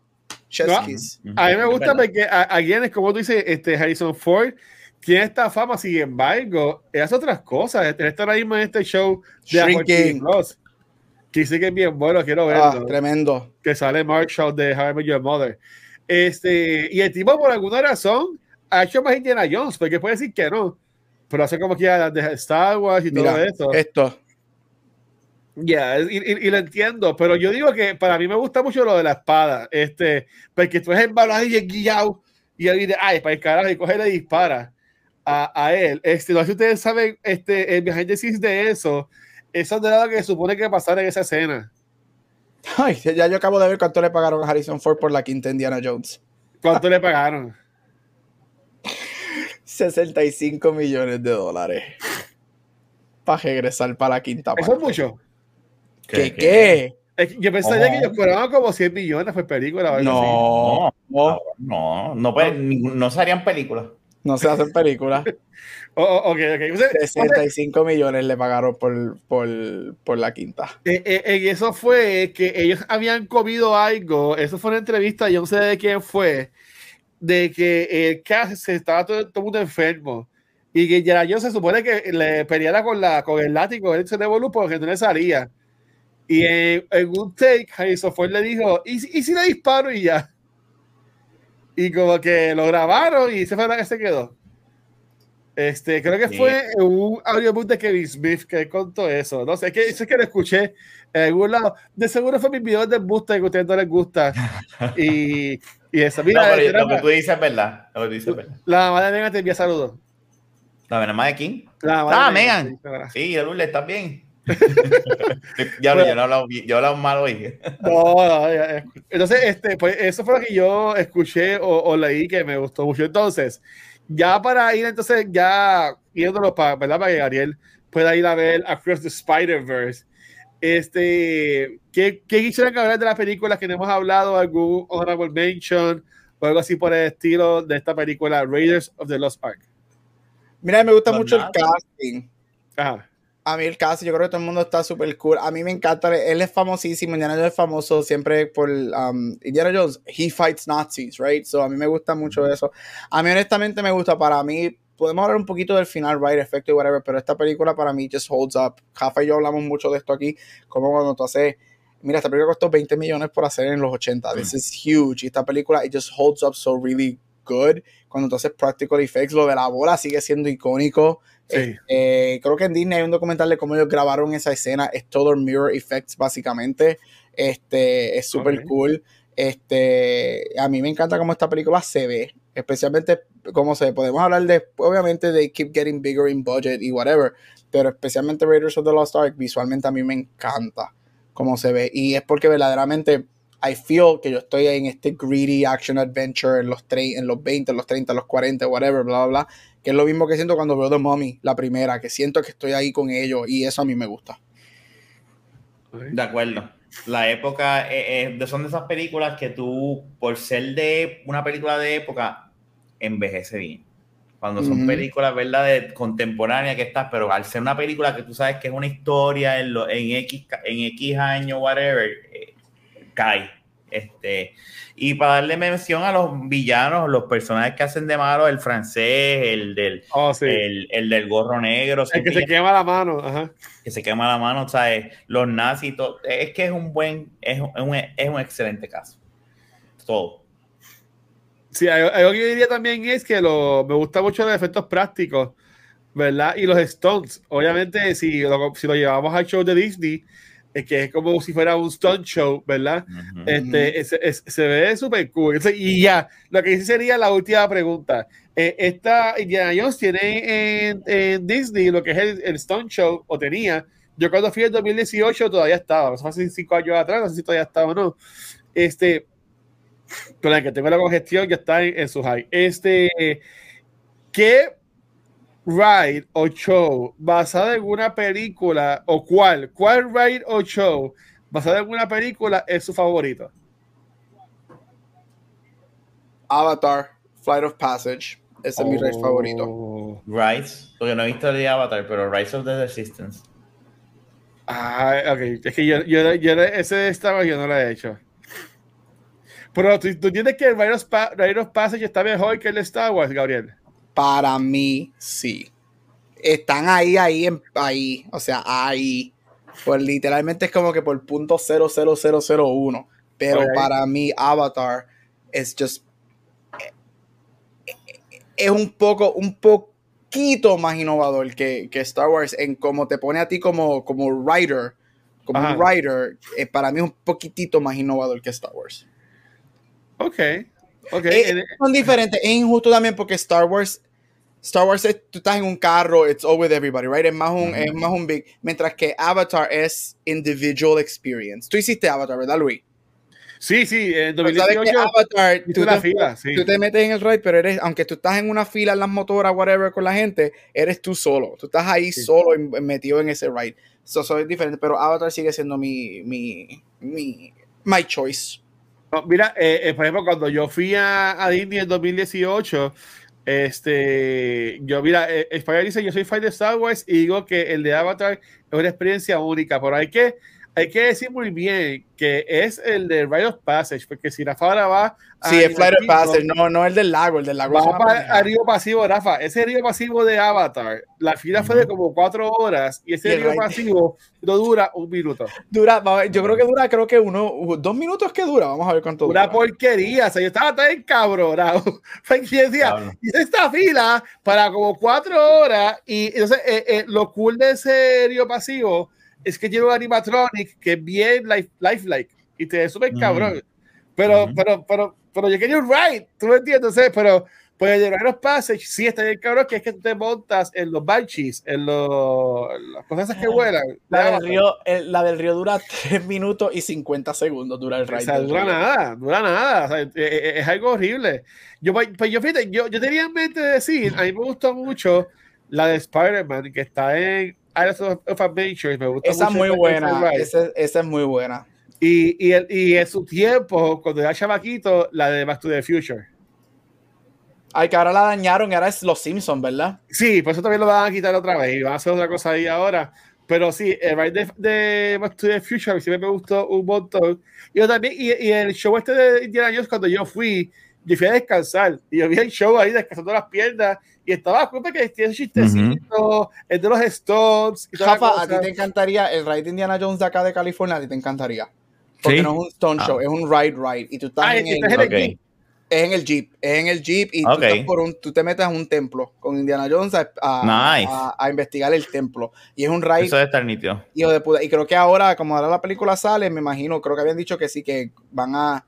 No. kiss. A mí me gusta verdad. porque, a- again, es como tú dices, este Harrison Ford tiene esta fama, sin embargo, él hace otras cosas. Él está ahora mismo en este show de. Plus, que dice que es bien bueno, quiero Ah, verlo. tremendo. que sale Marshall de How I Met Your Mother. Este, y el tipo, por alguna razón, ha hecho más Indiana Jones, porque puede decir que no, pero hace como que ya de Star Wars y todo Mira, eso. esto. Ya, y, y- y lo entiendo, pero yo digo que para mí me gusta mucho lo de la espada, este, porque tú eres el balón ahí guillado y él dice, ay, para el carajo, y coge y le dispara a, a él. Este, no sé si ustedes saben, este, el behind the scenes de eso, eso es de lo que supone que pasara en esa escena. Ay, ya yo acabo de ver cuánto le pagaron a Harrison Ford por la quinta Indiana Jones. ¿Cuánto le pagaron? 65 millones de dólares. Para regresar para la quinta Eso es parte. mucho. ¿Qué qué? Yo pensaría que ellos cobraban como 100 millones por película. No, no, no, no, no, se harían películas. No se hacen películas. oh, oh, okay, okay. 65 millones le pagaron por, por, por la quinta. Eh, eh, y eso fue que ellos habían comido algo. Eso fue una entrevista, yo no sé de quién fue, de que el cast se estaba todo, todo el mundo enfermo. Y que ya yo se supone que le peleara con, la, con el látigo, él se devolvió porque no le salía. Y en, un take, Ford le dijo, ¿y, ¿y si le disparo y ya? Y como que lo grabaron y se fue la que se quedó. Este, creo que fue un audiobook de Kevin Smith que contó eso. No sé, es que, eso es que lo escuché en algún lado. De seguro fue mi video de Busta que a ustedes no les gusta. Y, y eso. Mira, lo que tú dices es verdad. Lo que tú dices es verdad. La mamá de Megan te envía saludos. ¿La mamá de quién? La mamá ah, Megan. Sí, el ¿estás bien? ya, yo no hablo, yo hablo mal hoy. no, no, entonces, este, pues eso fue lo que yo escuché o, leí que me gustó mucho. Entonces, ya para ir, entonces, ya viéndolo para, ¿verdad? para que Ariel pueda ir a ver Across the Spider-Verse. Este, ¿qué, ¿qué quisieran hablar de las películas que no hemos hablado? ¿Algún honorable mention o algo así por el estilo de esta película, Raiders of the Lost Ark? Mira, me gusta mucho el casting. Ajá a mí el caso, yo creo que todo el mundo está súper cool. A mí me encanta, él es famosísimo, Indiana Jones es famoso siempre por um, Indiana Jones, he fights Nazis, right? So a mí me gusta mucho eso. A mí honestamente me gusta, para mí, podemos hablar un poquito del final, right, efecto y whatever, pero esta película para mí just holds up. Jafa y yo hablamos mucho de esto aquí, como cuando tú haces, mira, esta película costó 20 millones por hacer en los 80, this is huge, y esta película, it just holds up so really good. Cuando tú haces practical effects, lo de la bola sigue siendo icónico. Eh, creo que en Disney hay un documental de cómo ellos grabaron esa escena. Es todo mirror effects, básicamente. Este, es súper cool. Este, a mí me encanta cómo esta película se ve. Especialmente, como se podemos hablar de, obviamente, de Keep Getting Bigger in Budget y whatever. Pero especialmente Raiders of the Lost Ark, visualmente a mí me encanta cómo se ve. Y es porque verdaderamente I feel que yo estoy en este greedy action adventure en los, en los 20, en los 30, en los 40, whatever, bla, bla, bla que es lo mismo que siento cuando veo The Mummy, la primera, que siento que estoy ahí con ellos y eso a mí me gusta. De acuerdo. La época, eh, eh, son de esas películas que tú, por ser de una película de época, envejece bien. Cuando son películas, ¿verdad?, de contemporánea que estás, pero al ser una película que tú sabes que es una historia en, en, X, en X años, whatever, eh, cae. Este, y para darle mención a los villanos, los personajes que hacen de malo, el francés, el del, oh, el, el, del gorro negro. El que se quema la mano, ajá. Que se quema la mano, ¿sabes? Los nazis, todo. es que es un buen, es un, es un excelente caso. Todo. Sí, algo que yo diría también es que lo, me gusta mucho los efectos prácticos, ¿verdad? Y los stunts. Obviamente, si lo, si lo llevamos al show de Disney, que es como si fuera un stunt show, ¿verdad? este, se ve súper cool. Y ya, lo que dice sería la última pregunta. Eh, esta Indiana Jones tiene en, Disney lo que es el, stunt show, o tenía. Yo cuando fui en 2018 todavía estaba, eso fue hace cinco años atrás, no sé si todavía estaba o no. Este, con la que tengo la congestión ya está en, en su high. Este, ¿qué ride o show basada en una película o cuál, cuál ride o show basada en una película es su favorito? Avatar, Flight of Passage. Ese es mi ride favorito. Oh. Rise, porque no he visto el de Avatar, pero Rise of the Resistance. Ah, ok. Es que yo, yo, yo ese estaba yo no lo he hecho. Pero tú, tú entiendes que el Ride of, Ride of Passage está mejor que el de Star Wars, Gabriel. Para mí, sí. Están ahí, ahí, ahí. O sea, ahí. Pues literalmente es como que por punto 00001. Pero para mí, Avatar es just. Es un poco, un poquito más innovador que, Star Wars en cómo te pone a ti como, como writer. Como un writer, eh, para mí es un poquitito más innovador que Star Wars. Ok. Okay. Eh, son diferentes. Es injusto también porque Star Wars Star Wars es, tú estás en un carro, it's all with everybody, right? Es más un, es más un big. Mientras que Avatar es individual experience. Tú hiciste Avatar, ¿verdad, Luis? Sí, sí, en Pues, 2018 Avatar, hice tú te, fila, sí. tú te metes en el ride, pero eres, aunque tú estás en una fila en las motoras, whatever, con la gente, eres tú solo. Tú estás ahí Sí. solo metido en ese ride. Eso so, es diferente, pero Avatar sigue siendo mi, mi, mi, my choice. Mira, eh, eh, por ejemplo, cuando yo fui a, a Disney en 2018, este, yo, mira, eh, Spider dice, yo soy fan de Star Wars y digo que el de Avatar es una experiencia única, pero hay que, hay que decir muy bien que es el de Rite of Passage, porque si Rafa ahora va a Sí, es Flight of Passage, no, no el del lago, el del lago. Va una para a Río Pasivo, Rafa. Ese Río Pasivo de Avatar, la fila fue de como cuatro horas y Y ese el Río Pasivo no dura un minuto. Dura, yo creo que dura, creo que uno, dos minutos que dura, vamos a ver cuánto Una dura. porquería. O sea, yo estaba tan encabronado. Porque yo decía, hice esta fila para como cuatro horas y entonces eh, eh, lo cool de ese Río Pasivo es que tiene un animatronic que es bien life, lifelike y te sube Ujú. cabrón. Pero, pero, pero, pero yo quería un ride, ¿tú me entiendes? Entonces, pero pues el de los Passage sí está bien cabrón, que es que te montas en los banshees, en, los, en las cosas esas que vuelan. La del, río, el- la del río dura 3 minutos y 50 segundos, dura el O ride. sea, del dura río. nada, dura nada. O sea, eh, eh, es, algo horrible. Yo, pues pues yo, fíjate, yo, yo tenía en mente decir, a mí me gustó mucho la de Spider-Man, que está en Islands of, of Adventure. Me gusta Esa es mucho muy ese- buena, esa, esa es muy buena. Y, y, el- y en su tiempo, cuando era chavaquito, la de Back to the Future. Ay, que ahora la dañaron, ahora es Los Simpsons, ¿verdad? Sí, por eso también lo van a quitar otra vez y van a hacer otra cosa ahí ahora. Pero sí, el ride de, de Back to the Future siempre me gustó un montón. Y yo también, y, y el show este de Indiana Jones, cuando yo fui, yo fui a descansar y yo vi el show ahí descansando las piernas y estaba culpa que tiene ese chistecito, el de los y la Rafa, a ti te encantaría el ride de Indiana Jones de acá de California, a ti te encantaría. Porque ¿Sí? no es un Stone Ah. Show, es un ride ride. Y tú estás Ah, en, el, estás en el. Jeep. es en el Jeep, es en el Jeep y tú, estás por un, tú te metes a un templo con Indiana Jones a, a- Nice. a- a investigar el templo. Y es un ride Eso debe estar nítido. hijo de puta. Y creo que ahora, como ahora la película sale, me imagino, creo que habían dicho que sí, que van a.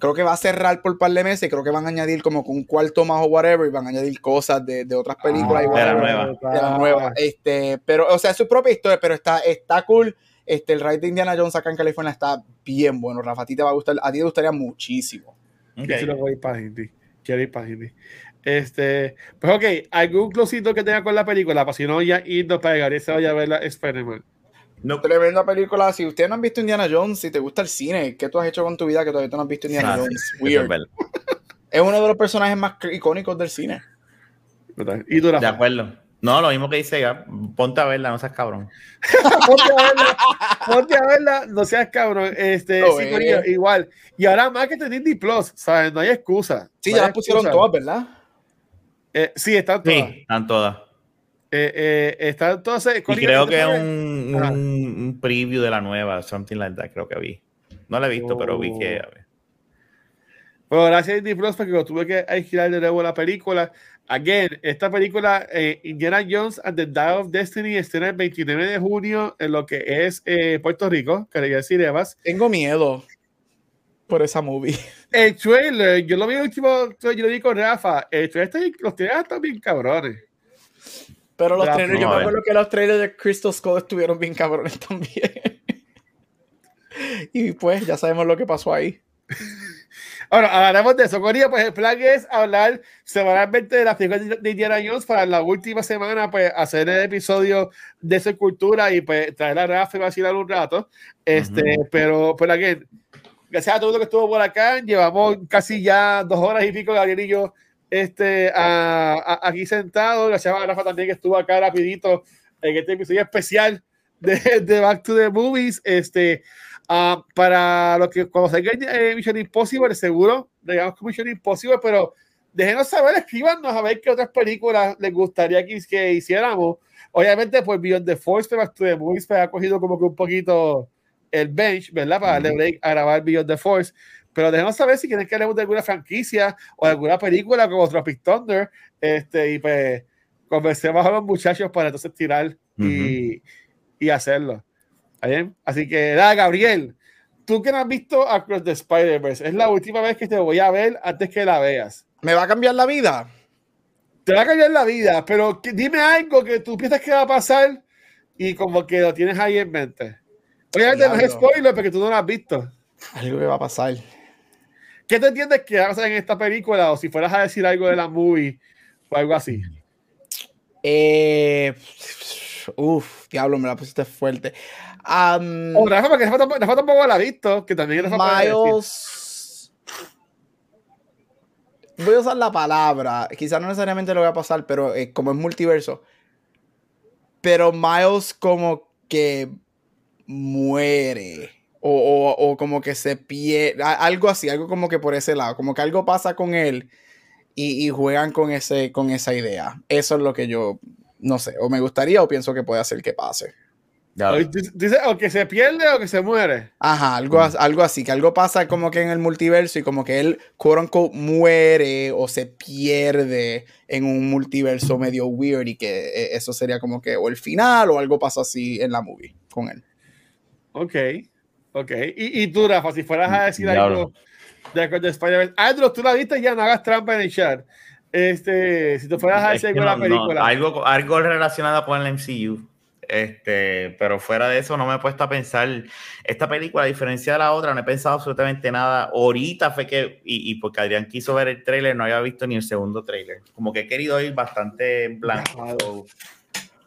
Creo que va a cerrar por un par de meses. y Creo que van a añadir como un cuarto más o whatever. Y van a añadir cosas de, de otras películas. y Ah, de la whatever, nueva. De la nueva. Este, pero, o sea, es su propia historia, pero está, está cool. Este, el ride de Indiana Jones acá en California está bien bueno, Rafa. A ti te va a gustar, a ti te gustaría muchísimo. Ok. Yo sí lo voy para Hindi. Quiero ir para Hindi. Este, pues ok, algún closito que tenga con la película, para si no ya irnos para Gabriel se vaya a ver la Spider-Man. No. Tremenda película. Si ustedes no han visto Indiana Jones, si te gusta el cine, ¿qué tú has hecho con tu vida que todavía tú no has visto Indiana Ah, Jones? es Weird. verdad. Es uno de los personajes más icónicos del cine. Y tú, De acuerdo. No, lo mismo que dice Gab. Ponte a verla, no seas cabrón. ponte a verla, ponte a verla, no seas cabrón. Este, sí, es. coño, igual. Y ahora más que te Disney Plus, ¿sabes? No hay excusa. Sí, No ya las pusieron excusa. todas, ¿verdad? Eh, sí, están todas. Sí, están todas. Eh, eh, están todas. eh, Y creo que ¿sabes? un, un, un preview de la nueva, something like that, creo que vi. No la he visto, pero vi que. a ver. Bueno, gracias a Disney Plus porque lo tuve que alquilar de nuevo la película. Again, esta película, eh, Indiana Jones and the Dial of Destiny, estrena el 29 de junio en lo que es eh, Puerto Rico, quería decir Evas. Tengo miedo por esa movie. El trailer, yo lo vi el último, yo lo vi con Rafa. El trailer está los trailers están bien cabrones. Pero los trailers, yo me acuerdo que los trailers de Crystal Skull estuvieron bien cabrones también. y pues ya sabemos lo que pasó ahí. Ahora, hablaremos de eso. Coría, pues el plan es hablar semanalmente de las películas de Indiana Jones para la última semana, pues hacer el episodio de esa cultura y pues traer a Rafa y vacilar un rato. Este, Ujú. pero, pero again, gracias a todo el que estuvo por acá. Llevamos casi ya dos horas y pico, Gabriel y yo, este, a- a- aquí sentados. Gracias a Rafa también que estuvo acá rapidito en este episodio especial de, de Back to the Movies. Este, ah, para los que cuando salga eh, Mission Impossible, seguro, digamos que Mission Impossible, pero déjenos saber, escríbanos a ver qué otras películas les gustaría que, que hiciéramos. Obviamente, pues Beyond the Force, pero Back to the Movies pues, ha cogido como que un poquito el bench, ¿verdad? Para darle break a grabar Beyond the Force. Pero déjenos saber si quieren que hablemos de alguna franquicia o de alguna película como Tropic Thunder. Este, y pues conversemos a los muchachos para entonces tirar y, y hacerlo. ¿Está bien? Así que, nada, Gabriel, tú que no has visto Across the Spider-Verse, es la última vez que te voy a ver antes que la veas. ¿Me va a cambiar la vida? Te va a cambiar la vida, pero que- dime algo que tú piensas que va a pasar y como que lo tienes ahí en mente. Obviamente no es spoiler porque tú no lo has visto. Algo que va a pasar. ¿Qué te entiendes que pasar en esta película? O si fueras a decir algo de la movie o algo así. Eh, uf, diablo, me la pusiste fuerte. Um, o Rafa, porque Rafa, Rafa tampoco la ha visto, que también Rafa Miles. Voy a usar la palabra, quizás no necesariamente lo voy a pasar, pero eh, como es multiverso. Pero Miles como que muere. O, o, como que se pierde. Algo así, algo como que por ese lado. Como que algo pasa con él y, y, juegan con, ese, con esa idea. Eso es lo que yo, no sé, o me gustaría o pienso que puede hacer que pase. Dice o que se pierde o que se muere. Ajá, algo, algo así, que algo pasa como que en el multiverso y como que él, quote unquote, muere o se pierde en un multiverso medio weird y que eh, eso sería como que o el final o algo pasa así en la movie con él. Ok, ok. Y, y tú, Rafa, si fueras a decir algo de, de Spider-Man, Andrew, tú la viste ya, no hagas trampa en el chat. Este, si tú fueras a decir algo de la película. algo, algo relacionado con el MCU. Este, pero fuera de eso, no me he puesto a pensar. Esta película, a diferencia de la otra, no he pensado absolutamente nada. Ahorita fue que, y, porque Adrián quiso ver el trailer, no había visto ni el segundo trailer. Como que he querido ir bastante blanco.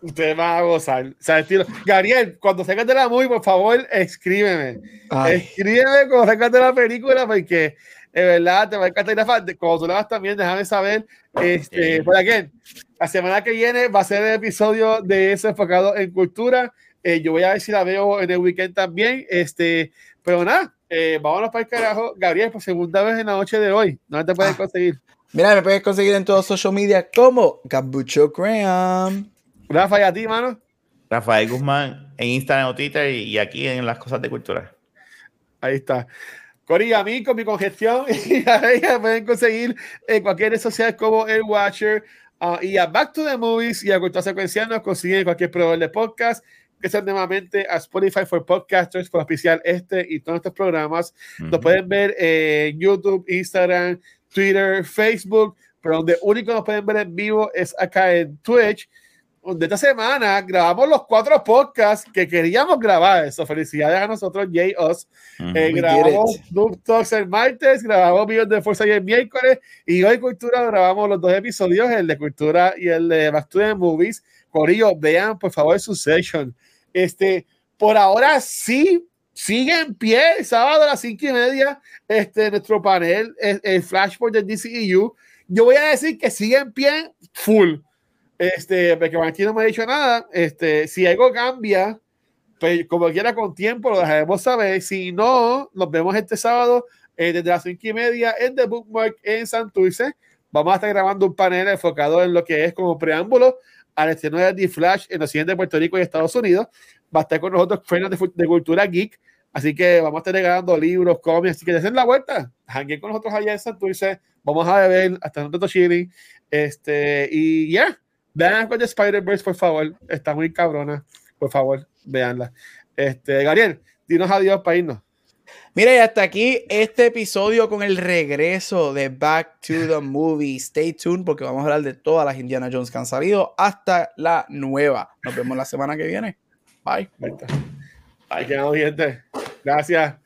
Usted va a gozar. O sea, estilo. Gabriel, cuando salgas de la movie, por favor, escríbeme. Escríbeme cuando salgas de la película, porque es verdad, te va a encantar. Cuando tú la vas también, déjame saber. Este, por aquí, la semana que viene va a ser el episodio de ese enfocado en cultura. Eh, yo voy a ver si la veo en el weekend también. Este, pero nada, eh, vámonos para el carajo. Gabriel, por segunda vez en la noche de hoy. ¿Dónde te puedes ah. conseguir? Mira, me puedes conseguir en todos social media como Gabucho Graham. Rafa, ¿y a ti, mano? Rafael Guzmán en Instagram o Twitter y, aquí en las cosas de cultura. Ahí está. Cori, a mí con mi congestión y a ella pueden conseguir en cualquier red social como El Watcher uh, y a Back to the Movies y a Cultura Secuencial nos consiguen cualquier proveedor de podcast que sean nuevamente a Spotify for Podcasters por oficial este y todos estos programas. Lo pueden ver en YouTube, Instagram, Twitter, Facebook, pero donde único nos pueden ver en vivo es acá en Twitch de esta semana grabamos los cuatro podcasts que queríamos grabar. Eso, felicidades a nosotros, Jay Us. Eh, grabamos Noob Talks el martes, grabamos Videos de Fuerza el miércoles y hoy Cultura grabamos los dos episodios, el de Cultura y el de Back to the Movies. Corillo, vean por favor su session. Este, por ahora sí, sigue en pie el sábado a las cinco y media este, nuestro panel, el, el Flashpoint del DCEU. Yo voy a decir que sigue en pie full este, porque aquí no me ha dicho nada. Este, si algo cambia, pues como quiera con tiempo lo dejaremos saber. Si no, nos vemos este sábado eh, desde las cinco y media en The Bookmark en Santurce. Vamos a estar grabando un panel enfocado en lo que es como preámbulo al estreno de The Flash en occidente de Puerto Rico y Estados Unidos. Va a estar con nosotros Fernando de, Cultura Geek. Así que vamos a estar regalando libros, cómics. Así que den la vuelta. Hanguen con nosotros allá en Santurce. Vamos a beber hasta un rato chilling. Este, y ya. Vean con Spider-Verse, por favor. Está muy cabrona. Por favor, veanla. Este, Gabriel, dinos adiós para irnos. Mira, y hasta aquí este episodio con el regreso de Back to the Movie. Stay tuned porque vamos a hablar de todas las Indiana Jones que han salido hasta la nueva. Nos vemos la semana que viene. Bye. Bye. Bye. gente. Gracias.